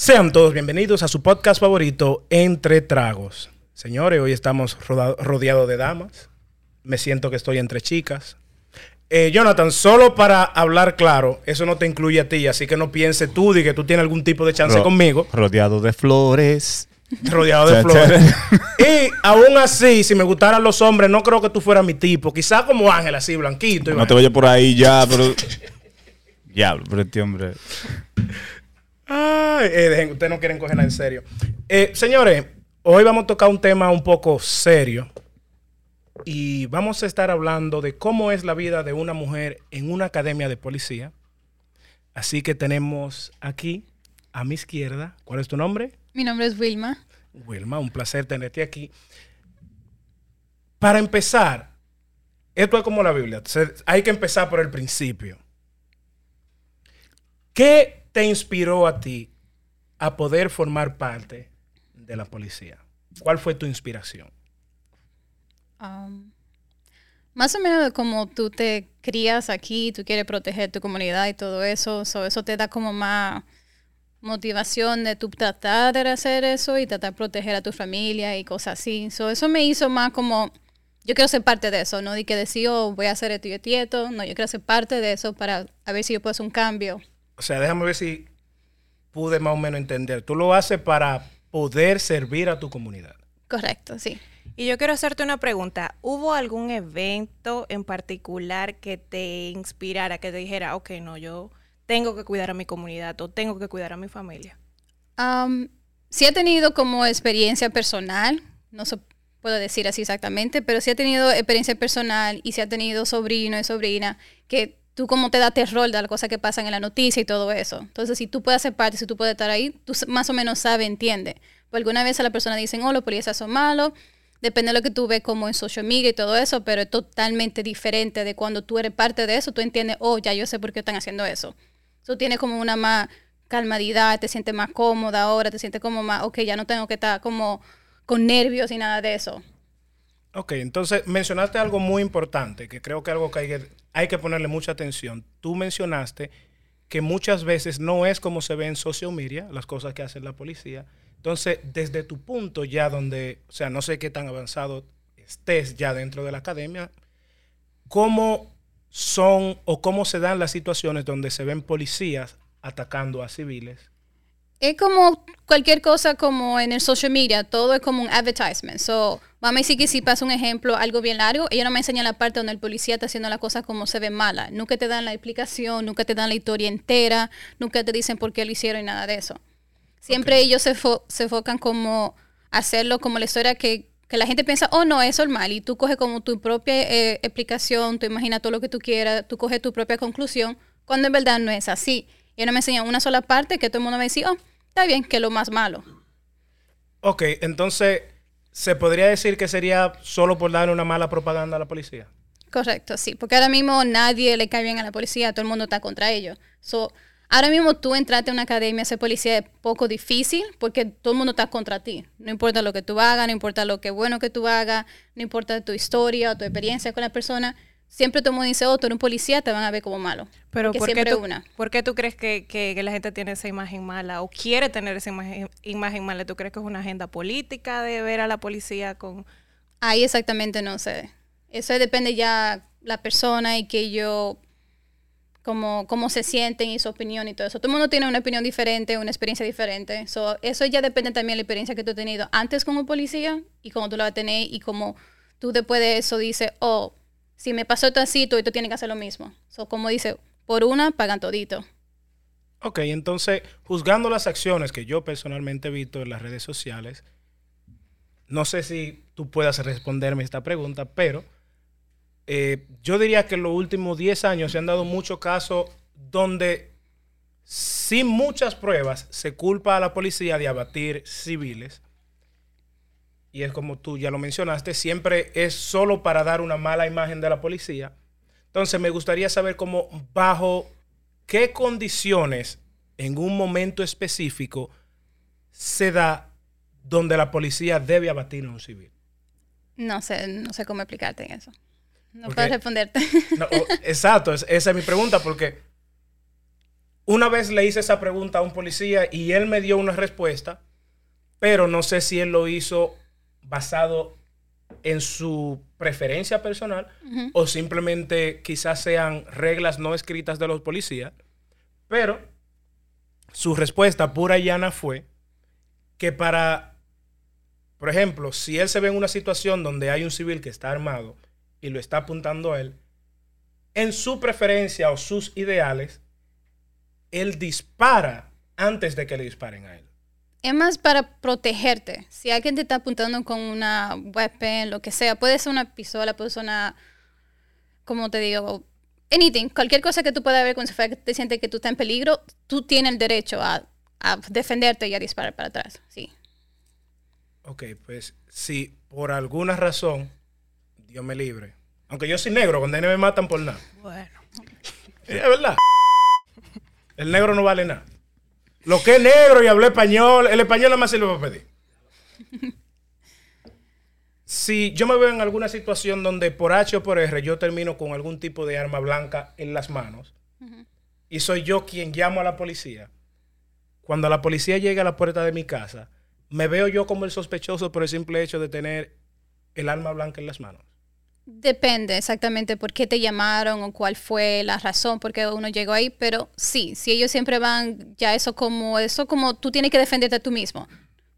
Sean todos bienvenidos a su podcast favorito, Entre Tragos. Señores, hoy estamos rodeados de damas. Me siento que estoy entre chicas. Eh, Jonathan, solo para hablar claro, eso no te incluye a ti, así que no pienses tú de que tú tienes algún tipo de chance conmigo. Rodeado de flores. Rodeado de flores. y aún así, si me gustaran los hombres, no creo que tú fueras mi tipo. Quizás como Ángel, así, blanquito. no te vayas por ahí ya, pero... Diablo, pero este hombre... Ay, eh, ustedes no quieren cogerla en serio. Eh, señores, hoy vamos a tocar un tema un poco serio. Y vamos a estar hablando de cómo es la vida de una mujer en una academia de policía. Así que tenemos aquí a mi izquierda. ¿Cuál es tu nombre? Mi nombre es Wilma. Wilma, un placer tenerte aquí. Para empezar, esto es como la Biblia. hay que empezar por el principio. ¿Qué te inspiró a ti a poder formar parte de la policía? ¿Cuál fue tu inspiración? Um, más o menos como tú te crías aquí, tú quieres proteger tu comunidad y todo eso, eso te da como más motivación de tu tratar de hacer eso y tratar de proteger a tu familia y cosas así. eso me hizo más como, yo quiero ser parte de eso, no di que decir, oh, voy a hacer esto y esto, no, yo quiero ser parte de eso para a ver si yo puedo hacer un cambio. O sea, déjame ver si pude más o menos entender. Tú lo haces para poder servir a tu comunidad. Correcto, sí. Y yo quiero hacerte una pregunta. ¿Hubo algún evento en particular que te inspirara, que te dijera, ok, no, yo tengo que cuidar a mi comunidad o tengo que cuidar a mi familia? sí he tenido como experiencia personal, no se puedo decir así exactamente, pero sí he tenido experiencia personal y sí he tenido sobrino y sobrina que tú como te da terror de las cosas que pasan en la noticia y todo eso. Entonces, si tú puedes hacer parte, si tú puedes estar ahí, tú más o menos sabes, entiende. Porque alguna vez a la persona dicen, oh, los policías son malos, depende de lo que tú ves como en social media y todo eso, pero es totalmente diferente de cuando tú eres parte de eso, tú entiendes, oh, ya yo sé por qué están haciendo eso. Tú tienes como una más calmadidad, te sientes más cómoda ahora, te sientes como más, ok, ya no tengo que estar como con nervios y nada de eso. Ok, entonces mencionaste algo muy importante, que creo que algo que hay que, ponerle mucha atención. Tú mencionaste que muchas veces no es como se ve en social media, las cosas que hace la policía. Entonces, desde tu punto ya donde, o sea, no sé qué tan avanzado estés ya dentro de la academia, ¿cómo son o cómo se dan las situaciones donde se ven policías atacando a civiles es como cualquier cosa como en el social media, todo es como un advertisement. So, vamos a decir que si pasa un ejemplo, algo bien largo, ellos no me enseñan la parte donde el policía está haciendo las cosas como se ve mala. Nunca te dan la explicación, nunca te dan la historia entera, nunca te dicen por qué lo hicieron y nada de eso. Siempre ellos se, se enfocan como hacerlo como la historia que, que, la gente piensa, oh no, eso es mal. Y tú coges como tu propia eh, explicación, tú imaginas todo lo que tú quieras, tú coges tu propia conclusión, cuando en verdad no es así. Y no me enseñan una sola parte que todo el mundo me dice, oh, está bien, que es lo más malo. Ok, entonces, ¿se podría decir que sería solo por dar una mala propaganda a la policía? Correcto, sí, porque ahora mismo nadie le cae bien a la policía, todo el mundo está contra ellos. So, ahora mismo tú entraste a una academia a ser policía es poco difícil porque todo el mundo está contra ti. No importa lo que tú hagas, no importa lo que bueno que tú hagas, no importa tu historia o tu experiencia con la persona siempre todo el mundo dice, oh, tú eres un policía, te van a ver como malo. Pero ¿por qué, tú, una. ¿por qué tú crees que, la gente tiene esa imagen mala o quiere tener esa imagen, mala? ¿Tú crees que es una agenda política de ver a la policía con...? Ahí exactamente no sé. Eso depende ya la persona y que yo... Como, cómo se sienten y su opinión y todo eso. Todo el mundo tiene una opinión diferente, una experiencia diferente. eso ya depende también de la experiencia que tú has tenido antes como policía y cómo tú la vas a tener y cómo tú después de eso dices, oh, si me pasó así, tú, tú tienes que hacer lo mismo. So, como dice, por una pagan todito. Ok, entonces, juzgando las acciones que yo personalmente he visto en las redes sociales, no sé si tú puedas responderme esta pregunta, pero eh, yo diría que en los últimos 10 años se han dado muchos casos donde sin muchas pruebas se culpa a la policía de abatir civiles y es como tú ya lo mencionaste, siempre es solo para dar una mala imagen de la policía. Entonces me gustaría saber cómo, bajo qué condiciones en un momento específico se da donde la policía debe abatir a un civil. No sé, no sé cómo explicarte en eso. No puedo responderte. exacto, esa es mi pregunta porque una vez le hice esa pregunta a un policía y él me dio una respuesta, pero no sé si él lo hizo basado en su preferencia personal o simplemente quizás sean reglas no escritas de los policías, pero su respuesta pura y llana fue que para, por ejemplo, si él se ve en una situación donde hay un civil que está armado y lo está apuntando a él, en su preferencia o sus ideales, él dispara antes de que le disparen a él. Es más para protegerte. Si alguien te está apuntando con una weapon, lo que sea, puede ser una pistola, puede ser una, como te digo, anything, cualquier cosa que tú puedas ver cuando te sientes que tú estás en peligro, tú tienes el derecho a, a defenderte y a disparar para atrás. Sí. Ok, pues si por alguna razón, Dios me libre, aunque yo soy negro, cuando me matan por nada. Bueno. Es verdad. El negro no vale nada. Lo que es negro y hablé español, el español nada más sirve para pedir. Si yo me veo en alguna situación donde por H o por R yo termino con algún tipo de arma blanca en las manos y soy yo quien llamo a la policía, cuando la policía llega a la puerta de mi casa, me veo yo como el sospechoso por el simple hecho de tener el arma blanca en las manos. Depende exactamente por qué te llamaron o cuál fue la razón por qué uno llegó ahí, pero sí, si ellos siempre van ya eso como eso como tú tienes que defenderte tú mismo,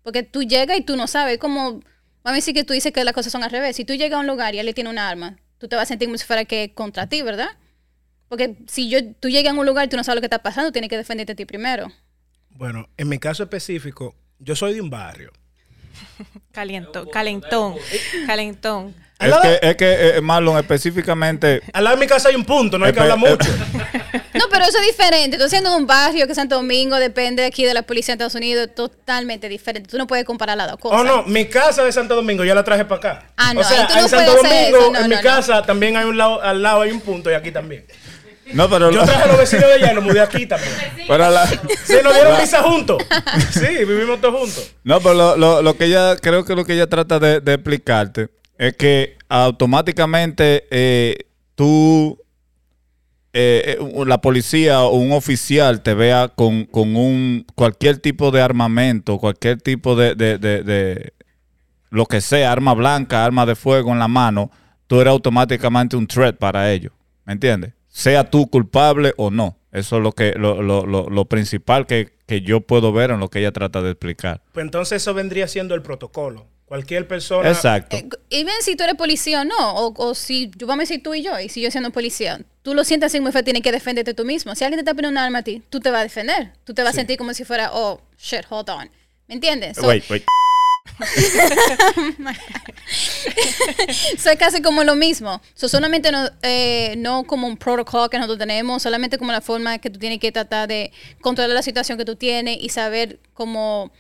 porque tú llegas y tú no sabes como vamos a decir que tú dices que las cosas son al revés, si tú llegas a un lugar y él le tiene un arma, tú te vas a sentir como si fuera que contra ti, ¿verdad? Porque si yo tú llegas a un lugar y tú no sabes lo que está pasando, tienes que defenderte a ti primero. Bueno, en mi caso específico, yo soy de un barrio. Caliento, calentón, calentón. Es que, es que eh, Marlon, específicamente. Al lado de mi casa hay un punto, no hay que hablar mucho. No, pero eso es diferente. Tú siendo de un barrio que Santo Domingo depende aquí de la policía de Estados Unidos, es totalmente diferente. Tú no puedes comparar las dos cosas. Oh, no, mi casa de Santo Domingo ya la traje para acá. Ah, no, o sea, ahí tú no en Santo puedes hacer Domingo, eso, no, en mi no, casa también hay un lado, al lado hay un punto y aquí también. No, pero. Yo traje a los vecinos de allá y los mudé aquí también. pero la- Sí, nos dieron visa juntos. Sí, vivimos todos juntos. No, pero lo, lo, lo que ella, creo que lo que ella trata de, de explicarte es que automáticamente eh, tú, eh, eh, la policía o un oficial te vea con, con un cualquier tipo de armamento, cualquier tipo de, de, de- lo que sea, arma blanca, arma de fuego en la mano, tú eres automáticamente un threat para ellos. ¿Me entiendes? Sea tú culpable o no. Eso es lo que lo, lo, lo, lo principal que, que yo puedo ver en lo que ella trata de explicar. Pues entonces eso vendría siendo el protocolo. Cualquier persona. Exacto. Eh, y ven si tú eres policía o no, o, o si, yo- vamos a decir tú y yo, y si yo siendo policía, tú lo sientes así muy feo, tienes que defenderte tú mismo. Si alguien te está poniendo un arma a ti, tú te vas a defender. Tú te vas a sentir como si fuera, oh, shit, hold on. ¿Me entiendes? So, Wait, wait. So, es casi como lo mismo. So, solamente no, eh, no como un protocolo que nosotros tenemos, solamente como la forma que tú tienes que tratar de controlar la situación que tú tienes y saber cómo,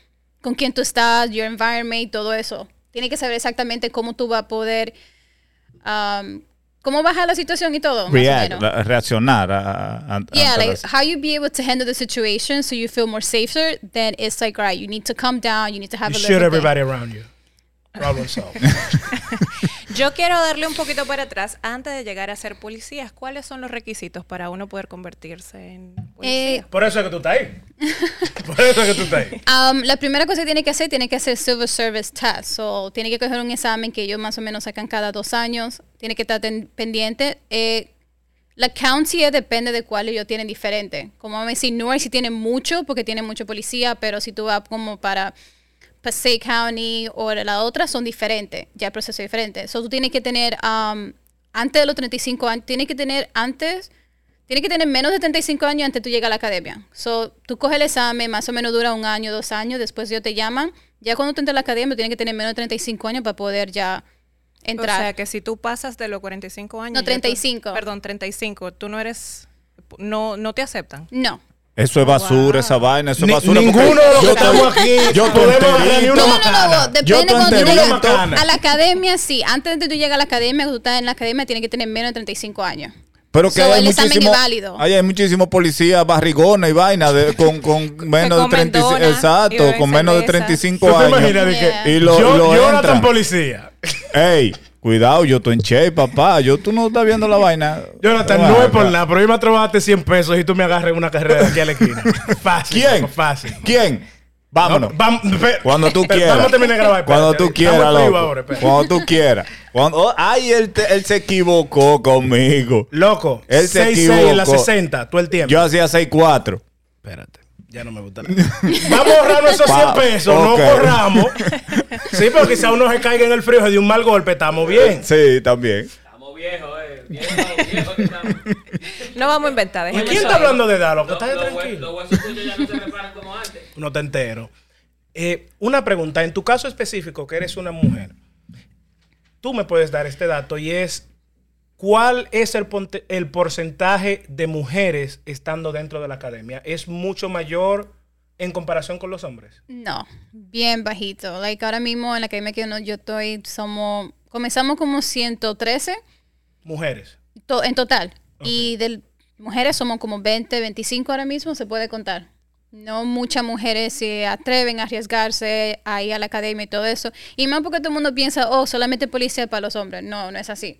con quién tú estás, your environment y todo eso. Tienes que saber exactamente cómo tú vas a poder, um, cómo bajar la situación y todo. React, la- reaccionar a, a- Yeah, like las- how you be able to handle the situation so you feel more safer. Then it's like, right, you need to calm down. You need to have You a shoot everybody around you. Problem solved. Yo quiero darle un poquito para atrás antes de llegar a ser policías. ¿Cuáles son los requisitos para uno poder convertirse en policía? Eh, Por eso es que tú estás ahí. Por eso es que tú estás ahí. Um, la primera cosa que tiene que hacer, tiene que hacer Civil Service Test. So, tiene que coger un examen que ellos más o menos sacan cada dos años. Tiene que estar pendiente. Eh, la county depende de cuál ellos tienen diferente. Como vamos a decir, Newark sí tiene mucho, porque tiene mucho policía, pero si tú vas como para Passaic County o la otra, son diferentes. Ya el proceso es diferente. So, tú tienes que tener, um, antes de los 35 años, tienes que tener antes Tienes que tener menos de 35 años antes de tú llegar a la academia. So, tú coges el examen, más o menos dura un año, dos años, después ellos te llaman. Ya cuando tú entras a la academia, tienes que tener menos de 35 años para poder ya O entrar. sea, que si tú pasas de los 45 años... No, ya tú- 35. perdón, 35. Tú no eres... No, no te aceptan. no. Eso es basura, esa vaina, eso es Ni- basura. ninguno porque de los yo que estamos aquí yo podemos agarrar ni una No, no, macana. no, depende cuando tú llegas a la academia, sí. Antes de tú llegar a la academia, cuando tú estás en la academia, tienes que tener menos de 35 años. Pero que So, hay el examen muchísimo, es válido. hay, hay muchísimos policías barrigones y vaina de, con, con menos de comen 35, donas y exacto, con menos de cerveza. 35 ¿Tú te años. imaginas de que. Y lo, yo, lo Jonathan policía? Ey, Cuidado, yo estoy en Che, papá. Yo, tú no estás viendo la vaina. Jonathan, No, es por nada, pero yo me trabajaste 100 pesos y tú me agarras en una carrera de aquí a la esquina. Fácil. ¿Quién? loco, Fácil. ¿Quién? Vámonos. No, pe- Cuando tú quieras. Vamos a terminar de grabar. Cuando tú quieras, loco. ahora. Cuando tú quieras. Cuando, oh, ay, él, te- él se equivocó conmigo. Loco, Él se 6 en la equivocó. 60, todo el tiempo. Yo hacía 6-4. Espérate, ya no me gusta nada. Vamos a ahorrarnos esos 100 Pa- pesos, no corramos. Sí, pero quizá uno se caiga en el frío de un mal golpe, estamos bien. Sí, también. Estamos viejos, eh. Viejos, viejos que estamos. No vamos a inventar. ¿Y dejemos quién está hablando de edad, loco? Estás tranquilo. los huesos tuyos ya no se reparan como antes. No te entero. Eh, una pregunta, en tu caso específico, que eres una mujer, tú me puedes dar este dato y es, ¿cuál es el, porcentaje de mujeres estando dentro de la academia? ¿Es mucho mayor en comparación con los hombres? No, bien bajito. Like ahora mismo en la academia que yo estoy, somos, comenzamos como 113 Mujeres. to- en total. Y de mujeres somos como 20, 25 ahora mismo, se puede contar. No muchas mujeres se atreven a arriesgarse a ir a la academia y todo eso. Y más porque todo el mundo piensa, oh, solamente policía para los hombres. No, no es así.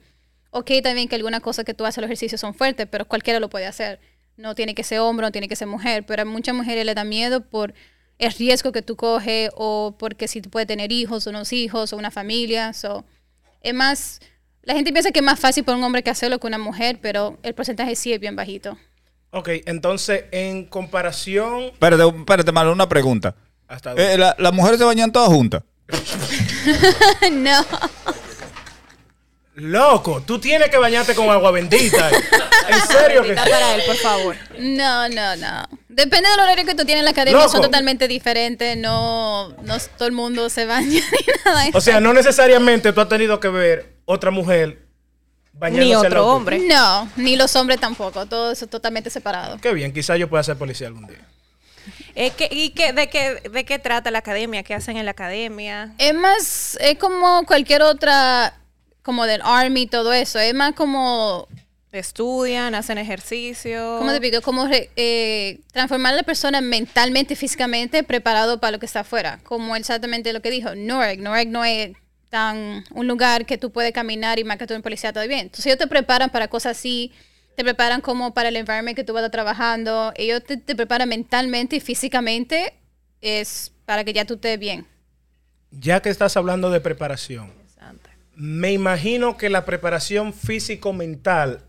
Ok, también que algunas cosas que tú haces los ejercicios son fuertes, pero cualquiera lo puede hacer. No tiene que ser hombre, no tiene que ser mujer, pero a muchas mujeres le da miedo por el riesgo que tú coges o porque si tú puedes tener hijos o unos hijos o una familia. So, es más, la gente piensa que es más fácil para un hombre que hacerlo que una mujer, pero el porcentaje sí es bien bajito. Ok, entonces, en comparación... Espérate, espérate, Malo, una pregunta. Eh, la- ¿Las mujeres se bañan todas juntas? no. Loco, tú tienes que bañarte con agua bendita. en serio que para él, por favor. No, no, no. Depende del horario que tú tienes en la academia, Loco. son totalmente diferentes. No, no todo el mundo se baña ni nada. O sea, no necesariamente tú has tenido que ver otra mujer bañándose Ni otro hombre. No, ni los hombres tampoco. Todo eso totalmente separado. Qué bien, quizás yo pueda ser policía algún día. Es que, ¿Y qué, de, qué, de qué trata la academia? ¿Qué hacen en la academia? Es más, es como cualquier otra, como del Army y todo eso. Es más como ¿Estudian? ¿Hacen ejercicio? ¿Cómo te digo? Como eh, transformar a la persona mentalmente y físicamente preparado para lo que está afuera. Como exactamente lo que dijo NOREG. NOREG no es tan un lugar que tú puedes caminar y más que tú en policía todo bien. Entonces ellos te preparan para cosas así, te preparan como para el environment que tú vas a estar trabajando. Ellos te, te preparan mentalmente y físicamente es para que ya tú estés bien. Ya que estás hablando de preparación. Me imagino que la preparación físico-mental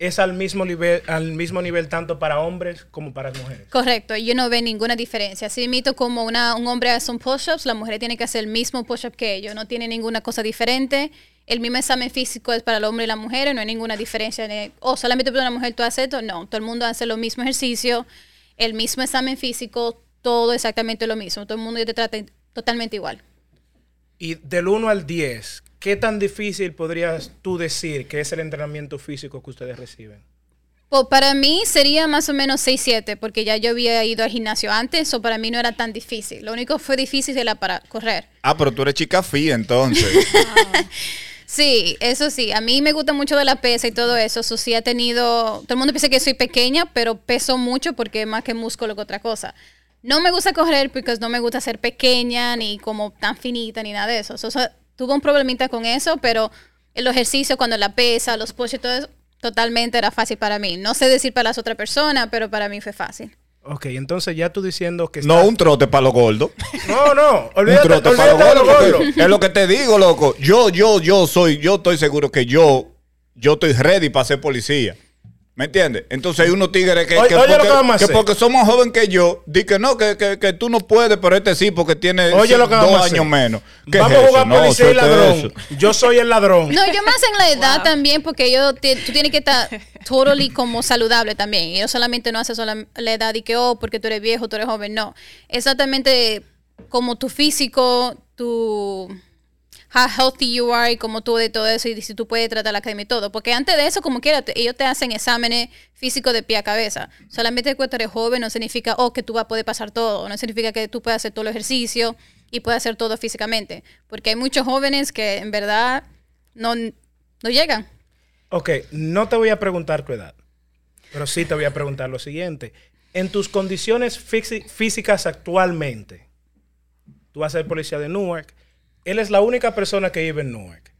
es al mismo nivel, al mismo nivel tanto para hombres como para mujeres. Correcto, yo no veo ninguna diferencia. Si mito como una, un hombre hace un push-ups, la mujer tiene que hacer el mismo push-up que ellos. No tiene ninguna cosa diferente. El mismo examen físico es para el hombre y la mujer, no hay ninguna diferencia. De, oh, solamente para una mujer tú haces esto. No, todo el mundo hace lo mismo ejercicio, el mismo examen físico, todo exactamente lo mismo. Todo el mundo te trata totalmente igual. Y del 1 al 10, ¿qué tan difícil podrías tú decir que es el entrenamiento físico que ustedes reciben? Pues para mí sería más o menos 6-7, porque ya yo había ido al gimnasio antes, o para mí no era tan difícil. Lo único que fue difícil era para correr. Ah, pero tú eres chica fía, entonces. Sí, eso sí. A mí me gusta mucho de la pesa y todo eso. Eso sí ha tenido... Todo el mundo piensa que soy pequeña, pero peso mucho porque es más que músculo que otra cosa. No me gusta correr porque no me gusta ser pequeña ni como tan finita ni nada de eso. O tuve un problemita con eso, pero el ejercicio cuando la pesa, los push y todo eso, totalmente era fácil para mí. No sé decir para las otras personas, pero para mí fue fácil. Ok, entonces ya tú diciendo que... no estás- un trote para los gordos. no, no, Un olvídate, trote para los lo gordos. gordo. Es lo que te digo, loco. Yo, yo, yo soy, yo estoy seguro que yo, yo estoy ready para ser policía. ¿Me entiendes? Entonces hay unos tigres que, Oye, que oye lo porque, que vamos a que porque son más jóvenes que yo, di que no, que, que, que tú no puedes, pero este sí, porque tiene Oye lo que dos años hacer. menos. ¿Qué Vamos es a eso? jugar No, policía y ladrón. Yo soy el ladrón. No, yo más en la edad también, porque yo ti- tú tienes que estar totally como saludable también. Ellos solamente no hacen sola- la edad y que, oh, porque tú eres viejo, tú eres joven. No. Exactamente como tu físico, tu how healthy you are y como tú de todo eso y si tú puedes tratar la academia y todo. Porque antes de eso, como quiera, te- ellos te hacen exámenes físicos de pie a cabeza. Solamente que tú eres joven no significa, oh, que tú vas a poder pasar todo. No significa que tú puedas hacer todo el ejercicio y puedas hacer todo físicamente. Porque hay muchos jóvenes que en verdad no, no llegan. Ok, no te voy a preguntar tu edad, pero sí te voy a preguntar lo siguiente. En tus condiciones físi- físicas actualmente, tú vas a ser policía de Newark, él es la única persona que vive en Newark.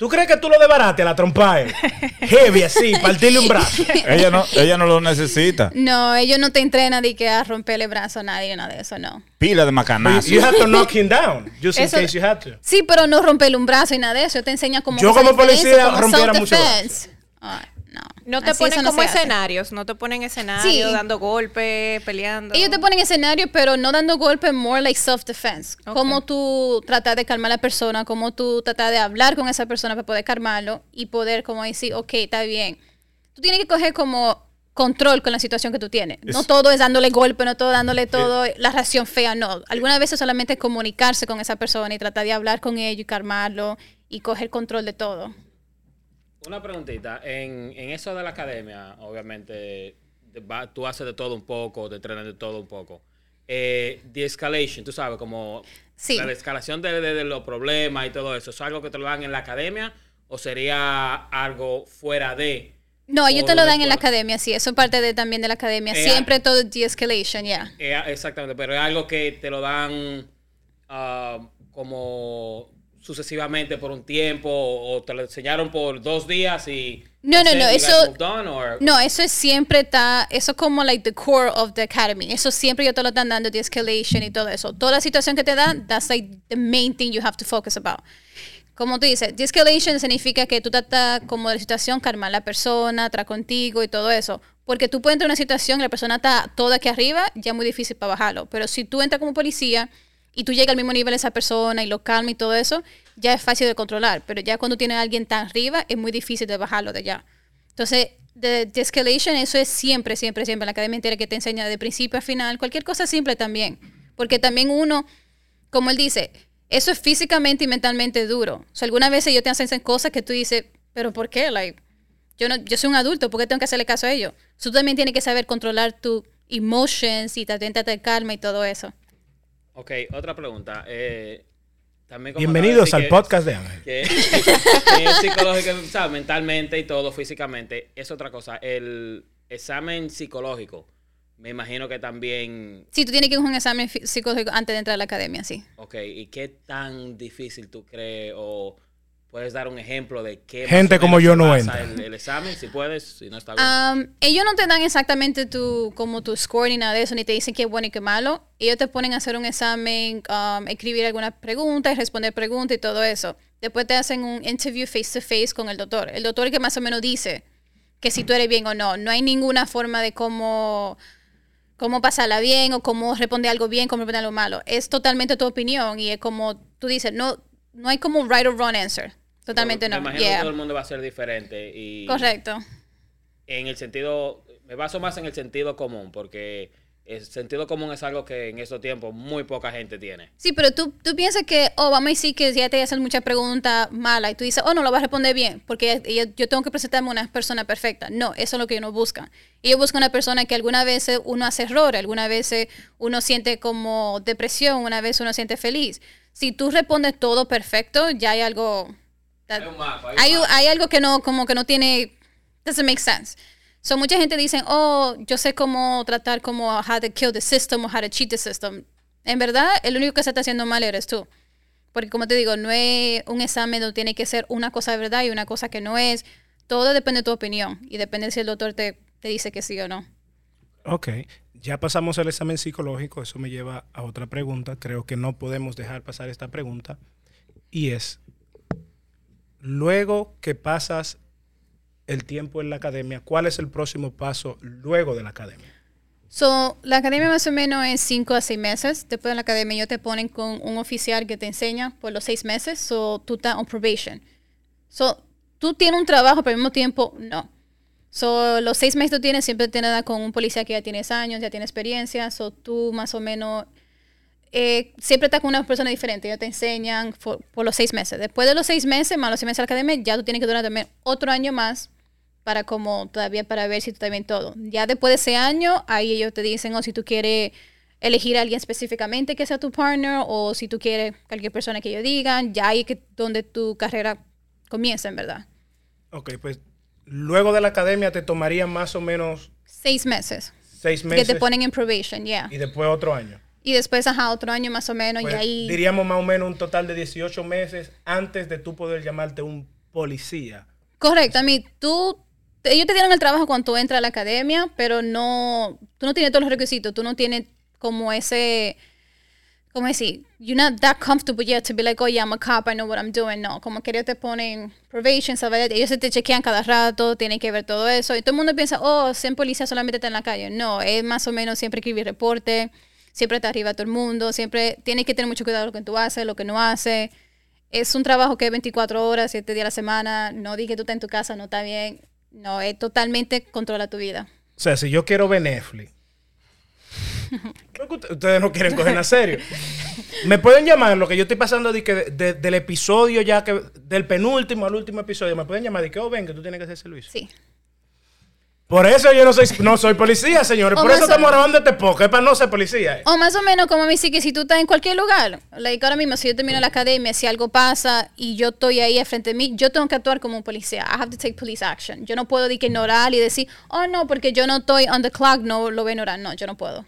¿Tú crees que tú lo desbarates a la trompa él? Heavy así, partirle un brazo. ella no, ella no lo necesita. No, ellos no te entrenan de que a romperle brazo a nadie, nada de eso, no. Pila de macanazo. you have to knock him down, just in case you have to. Sí, pero no romperle un brazo y nada de eso. Te enseña cómo Yo como policía rompiera mucho. No. No te Así ponen no como escenarios, no te ponen escenarios Sí. dando golpes, peleando. Ellos te ponen escenario, pero no dando golpes, more like self-defense. Ok. Cómo tú tratar de calmar a la persona, cómo tú tratar de hablar con esa persona para poder calmarlo y poder como decir, ok, está bien. Tú tienes que coger como control con la situación que tú tienes. No todo es dándole golpe, no todo dándole todo la reacción fea, no. Algunas veces solamente comunicarse con esa persona y tratar de hablar con ellos y calmarlo y coger control de todo. Una preguntita. En, en eso de la academia, obviamente, de- va- tú haces de todo un poco, te entrenas de todo un poco. Eh, the escalation, tú sabes, como Sí. la escalación de, de- de los problemas y todo eso, ¿es algo que te lo dan en la academia o sería algo fuera de? No, ellos te lo de dan en la academia, sí. Eso es parte de, también de la academia. Eh, Siempre todo de-escalation, ya. Eh, exactamente, pero es algo que te lo dan ah, como sucesivamente por un tiempo o, o te lo enseñaron por dos días y... No, no, no, eso- on, or- No, eso es siempre está, eso es como like the core of the academy. Eso siempre yo te lo están dando, de escalation y todo eso. Toda la situación que te dan, that's like the main thing you have to focus about. Como tú dices, de-escalation significa que tú tratas como de la situación, calmar a la persona, estar contigo y todo eso. Porque tú puedes entrar en una situación y la persona está toda aquí arriba, ya es muy difícil para bajarlo. Pero si tú entras como policía y tú llegas al mismo nivel de esa persona y lo calma y todo eso, ya es fácil de controlar. Pero ya cuando tienes a alguien tan arriba, es muy difícil de bajarlo de allá. Entonces, de, escalation, eso es siempre, siempre, siempre la academia entera que te enseña de principio a final. Cualquier cosa simple también. Porque también uno, como él dice, eso es físicamente y mentalmente duro. O sea, algunas veces ellos te hacen cosas que tú dices, pero ¿por qué? Like, yo, no, yo soy un adulto, ¿por qué tengo que hacerle caso a ellos? Tú también tienes que saber controlar tus emotions y tratar de calma y todo eso. Ok, otra pregunta. Eh, también como Bienvenidos al podcast de Ángel. Que, psicológico, ¿sabes? mentalmente y todo, físicamente. Es otra cosa. El examen psicológico, me imagino que también... Sí, tú tienes que ir a un examen psicológico antes de entrar a la academia, sí. Ok, ¿y qué tan difícil tú crees o puedes dar un ejemplo de qué... Gente como yo no entra. El, el examen, si puedes, si no está bien. Um, ellos no te dan exactamente tu, como tu score ni nada de eso, ni te dicen qué es bueno y qué malo. Ellos te ponen a hacer un examen, um, escribir algunas preguntas, responder preguntas y todo eso. Después te hacen un interview face to face con el doctor. El doctor que más o menos dice que si tú eres bien o no. No hay ninguna forma de cómo, cómo pasarla bien o cómo responder algo bien, cómo responder algo malo. Es totalmente tu opinión y es como tú dices, no, no hay como un right or wrong answer. Totalmente Me no. imagino Yeah. que todo el mundo va a ser diferente y... Correcto. en el sentido, me baso más en el sentido común, porque el sentido común es algo que en estos tiempos muy poca gente tiene. Sí, pero tú, tú piensas que, oh, vamos a decir que ya te hacen muchas preguntas malas y tú dices, oh, no lo vas a responder bien, porque yo, tengo que presentarme una persona perfecta. No, eso es lo que ellos no buscan. Ellos buscan una persona que algunas veces uno hace errores, algunas veces uno siente como depresión, una vez uno siente feliz. Si tú respondes todo perfecto, ya hay algo... Hay un mapa, hay un mapa. hay algo que no, como que no tiene, doesn't make sense. So mucha gente dice, oh, yo sé cómo tratar como how to kill the system o how to cheat the system. En verdad, el único que se está haciendo mal eres tú. Porque como te digo, no es un examen donde tiene que ser una cosa de verdad y una cosa que no es. Todo depende de tu opinión y depende si el doctor te, te dice que sí o no. Ok, ya pasamos el examen psicológico, eso me lleva a otra pregunta, creo que no podemos dejar pasar esta pregunta, y es, luego que pasas el tiempo en la academia, ¿cuál es el próximo paso luego de la academia? So, la academia más o menos es 5 a 6 meses. Después de la academia ellos te ponen con un oficial que te enseña por los 6 meses. So, tú estás on probation. So, tú tienes un trabajo, pero al mismo tiempo no. So, los 6 meses tú tienes siempre te dan con un policía que ya tienes años, ya tiene experiencia. So, tú más o menos eh, siempre estás con una persona diferente. Ellos te enseñan por, por los 6 meses. Después de los 6 meses, más los 6 meses de la academia, ya tú tienes que durar también otro año más para como todavía para ver si tú estás bien todo. Ya después de ese año, ahí ellos te dicen, o si tú quieres elegir a alguien específicamente que sea tu partner, o si tú quieres cualquier persona que ellos digan, ya ahí es que donde tu carrera comienza, en verdad. Ok, pues luego de la academia te tomaría más o menos Seis meses. seis Que meses te ponen en probation, ya. y después otro año. Y después, ajá, otro año más o menos, Pues, y ahí... Diríamos más o menos un total de 18 meses antes de tú poder llamarte un policía. Correcto, a mí, tú, ellos te dieron el trabajo cuando tú entras a la academia, pero no, tú no tienes todos los requisitos, tú no tienes como ese, ¿cómo decir? You're not that comfortable yet to be like, oh yeah, I'm a cop, I know what I'm doing. No, como que ellos te ponen probation, ¿sabes? Ellos se te chequean cada rato, tienen que ver todo eso. Y todo el mundo piensa, oh, ser policía solamente está en la calle. No, es más o menos siempre escribir reporte, siempre está arriba de todo el mundo, siempre tienes que tener mucho cuidado lo que tú haces, lo que no haces. Es un trabajo que es 24 horas, 7 días a la semana. No di que tú estás en tu casa, no está bien. No, es totalmente controla tu vida. O sea, si yo quiero ver Netflix, creo que ut- ustedes no quieren coger en serio. Me pueden llamar lo que yo estoy pasando de que de- del episodio ya que del penúltimo al último episodio, me pueden llamar de que, oh, ven, que tú tienes que hacer servicio. Sí. Por eso yo no soy, no soy policía, señores. O Por eso estamos grabando este podcast, es para no ser policía. eh. O más o menos como me dice que si tú estás en cualquier lugar, like ahora mismo, si yo termino la academia, si algo pasa y yo estoy ahí al frente de mí, yo tengo que actuar como un policía. I have to take police action. Yo no puedo de que ignorar y decir, oh no, porque yo no estoy on the clock, no lo voy a ignorar. No, yo no puedo.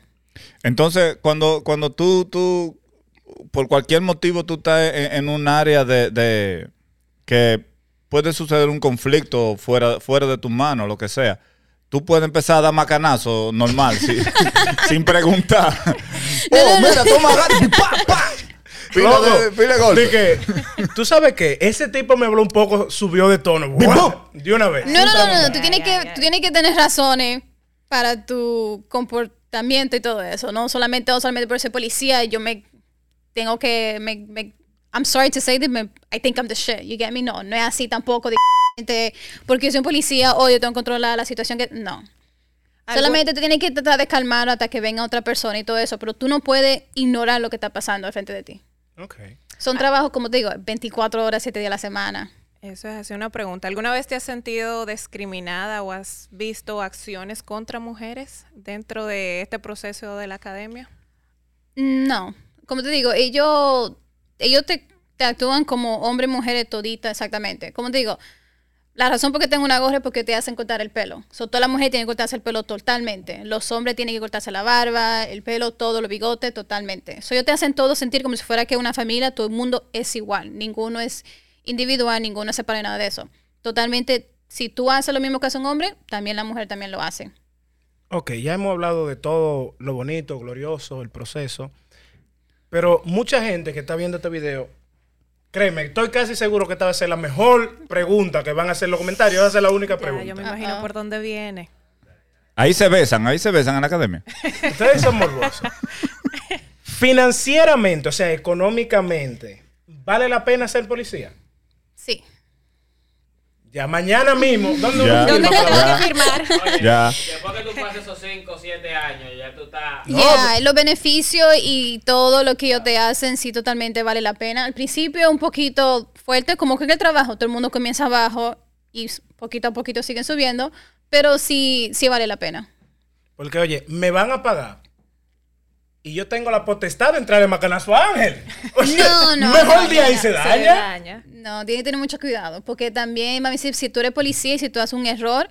Entonces, cuando, cuando tú, tú, por cualquier motivo, tú estás en, en un área de, de que puede suceder un conflicto fuera, fuera de tus manos, lo que sea, tú puedes empezar a dar macanazo normal, sí, sin preguntar. oh, mira, toma, y pa, pa. Pila Loco, de, pila de golpe. de que, tú sabes que ese tipo me habló un poco, subió de tono. De una vez. No, no, no, no, no. Tú tienes, que, tú tienes que tener razones para tu comportamiento y todo eso. No solamente, no solamente por ser policía, yo me tengo que. Me, me- I'm sorry to say this, me- I think I'm the shit. You get me? No, no es así tampoco de porque yo soy un policía o yo tengo que controlar la situación que. No. Algo- Solamente te tienes que tratar de calmar hasta que venga otra persona y todo eso, pero tú no puedes ignorar lo que está pasando al frente de ti. Ok. Son trabajos, como te digo, 24 horas, 7 días a la semana. Eso es así una pregunta. ¿Alguna vez te has sentido discriminada o has visto acciones contra mujeres dentro de este proceso de la academia? No, como te digo, ellos, ellos te, te actúan como hombre mujeres todita, exactamente. Como te digo, la razón por qué tengo una gorra es porque te hacen cortar el pelo. So, todas las mujeres tienen que cortarse el pelo totalmente. Los hombres tienen que cortarse la barba, el pelo, todo, los bigotes, totalmente. So, ellos te hacen todo sentir como si fuera que una familia, todo el mundo es igual. Ninguno es individual, ninguno es separado nada de eso. Totalmente, si tú haces lo mismo que hace un hombre, también la mujer también lo hace. Ok, ya hemos hablado de todo lo bonito, glorioso, el proceso. Pero mucha gente que está viendo este video, créeme, estoy casi seguro que esta va a ser la mejor pregunta que van a hacer los comentarios. Va a ser la única Ya, pregunta. yo me imagino por dónde viene. Ahí se besan, ahí se besan en la academia. Ustedes son morbosos. Financieramente, o sea, económicamente, ¿vale la pena ser policía? Sí. Ya mañana mismo. ¿Dónde Ya. ¿Dónde te tengo que firmar? Oye, Ya. después que tú pases esos 5 o 7 años, ya tú estás... Ya, los beneficios y todo lo que ellos te hacen sí totalmente vale la pena. Al principio un poquito fuerte, como que en el trabajo todo el mundo comienza abajo y poquito a poquito siguen subiendo, pero sí, sí vale la pena. Porque, oye, me van a pagar. Y yo tengo la potestad de entrar en macanazo a Ángel. O sea, No, no, Mejor no, día ahí se Se daña. daña. No, tienes que tener mucho cuidado, porque también, vamos a decir, si tú eres policía y si tú haces un error,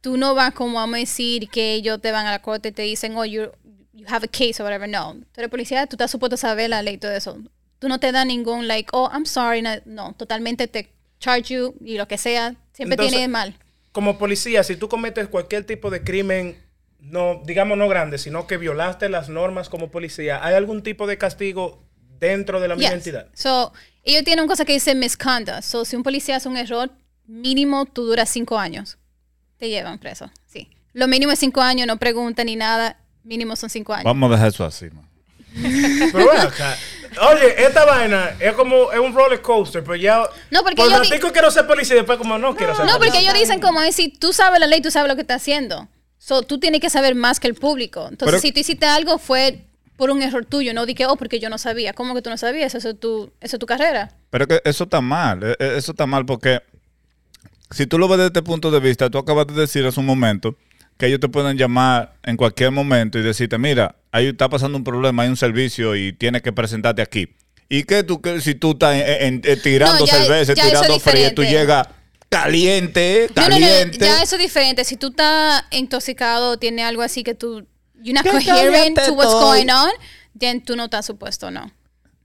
tú no vas como vamos a decir que ellos te van a la corte y te dicen, oh, you, you have a case or whatever. No, tú eres policía, tú estás supuesto a saber la ley y todo eso. Tú no te das ningún, like, oh, I'm sorry. No, no, totalmente te charge you y lo que sea. Siempre Entonces- tienes mal. Como policía, si tú cometes cualquier tipo de crimen, no, digamos no grande, sino que violaste las normas como policía, ¿hay algún tipo de castigo dentro de la misma entidad? So, ellos tienen una cosa que dice misconduct. So, si un policía hace un error, mínimo tú duras cinco años. Te llevan preso, sí. Lo mínimo es cinco años, no preguntan ni nada. Mínimo son cinco años. Vamos a dejar eso así, man. Pero bueno. Oye, esta vaina es como es un roller coaster, pero ya. No, porque por yo di- quiero ser policía y después como no quiero ser No, policía. porque ellos dicen como es, si tú sabes la ley, tú sabes lo que estás haciendo. So, tú tienes que saber más que el público. Entonces, Pero- si tú hiciste algo, fue por un error tuyo, no di que, oh, porque yo no sabía. ¿Cómo que tú no sabías? Eso es tu, eso es tu carrera. Pero que eso está mal, eh, eh, eso está mal porque si tú lo ves desde este punto de vista, tú acabas de decir hace un momento que ellos te pueden llamar en cualquier momento y decirte, mira, ahí está pasando un problema, hay un servicio y tienes que presentarte aquí. ¿Y qué tú, que si tú estás en- en- tirando No, ya- cerveza, ya tirando es fría, tú llegas caliente, No, no, no, caliente? ya eso es diferente. Si tú estás intoxicado, tiene algo así que tú, you're not coherent to what's going on, then tú no estás supuesto, no.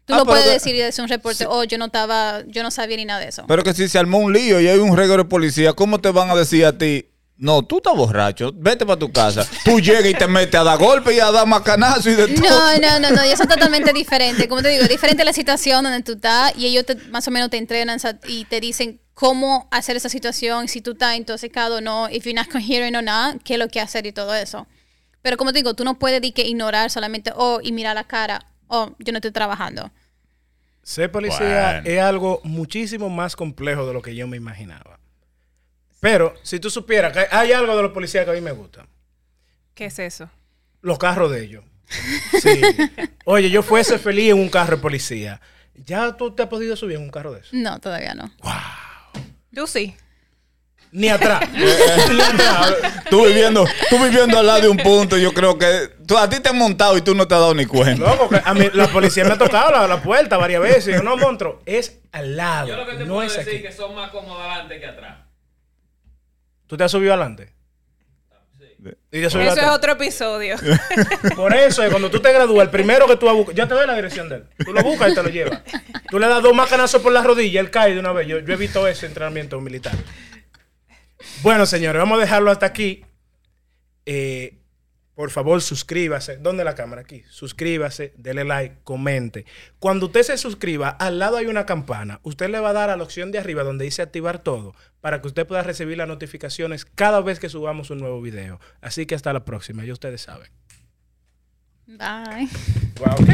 Tú Ah, no puedes que- decir y decir un reporte, oh, yo no estaba, yo no sabía ni nada de eso. Pero que si se armó un lío y hay un reguero de policía, ¿cómo te van a decir a ti? No, tú estás borracho, vete para tu casa. Tú llegas y te metes a dar golpe y a dar macanazo y de todo. No, no, no, no, y eso es totalmente diferente. Como te digo, diferente la situación donde tú estás y ellos te- más o menos te entrenan y te dicen cómo hacer esa situación, si tú estás intoxicado o no, if you're not coherent o nada, qué es lo que hacer y todo eso. Pero como te digo, tú no puedes di que ignorar solamente, oh, y mirar la cara, oh, yo no estoy trabajando. Ser policía Bueno. es algo muchísimo más complejo de lo que yo me imaginaba. Pero si tú supieras que hay algo de los policías que a mí me gusta. ¿Qué es eso? Los carros de ellos. Sí. Oye, yo fuese feliz en un carro de policía. ¿Ya tú te has podido subir en un carro de eso? No, todavía no. Yo sí. Ni atrás. Ni atrás. Tú viviendo, tú viviendo al lado de un punto, yo creo que tú, a ti te han montado y tú no te has dado ni cuenta. Loco, que a mí la policía me ha tocado la, la puerta varias veces. Yo, no, monstruo, es al lado. Yo lo que te no puedo es decir aquí. que son más cómodos adelante que atrás. ¿Tú te has subido adelante? Y te has subido Eso es otro episodio. Por eso, es cuando tú te gradúas, el primero que tú vas a buscar, ya te doy la dirección de él. Tú lo buscas y te lo llevas. Tú le das dos macanazos por la rodilla, él cae de una vez. Yo, yo he visto ese entrenamiento militar. Bueno, señores, vamos a dejarlo hasta aquí. Eh, por favor, suscríbase. ¿Dónde la cámara? Aquí. Suscríbase, dele like, comente. Cuando usted se suscriba, al lado hay una campana. Usted le va a dar a la opción de arriba donde dice activar todo para que usted pueda recibir las notificaciones cada vez que subamos un nuevo video. Así que hasta la próxima, ya ustedes saben. Bye. Wow.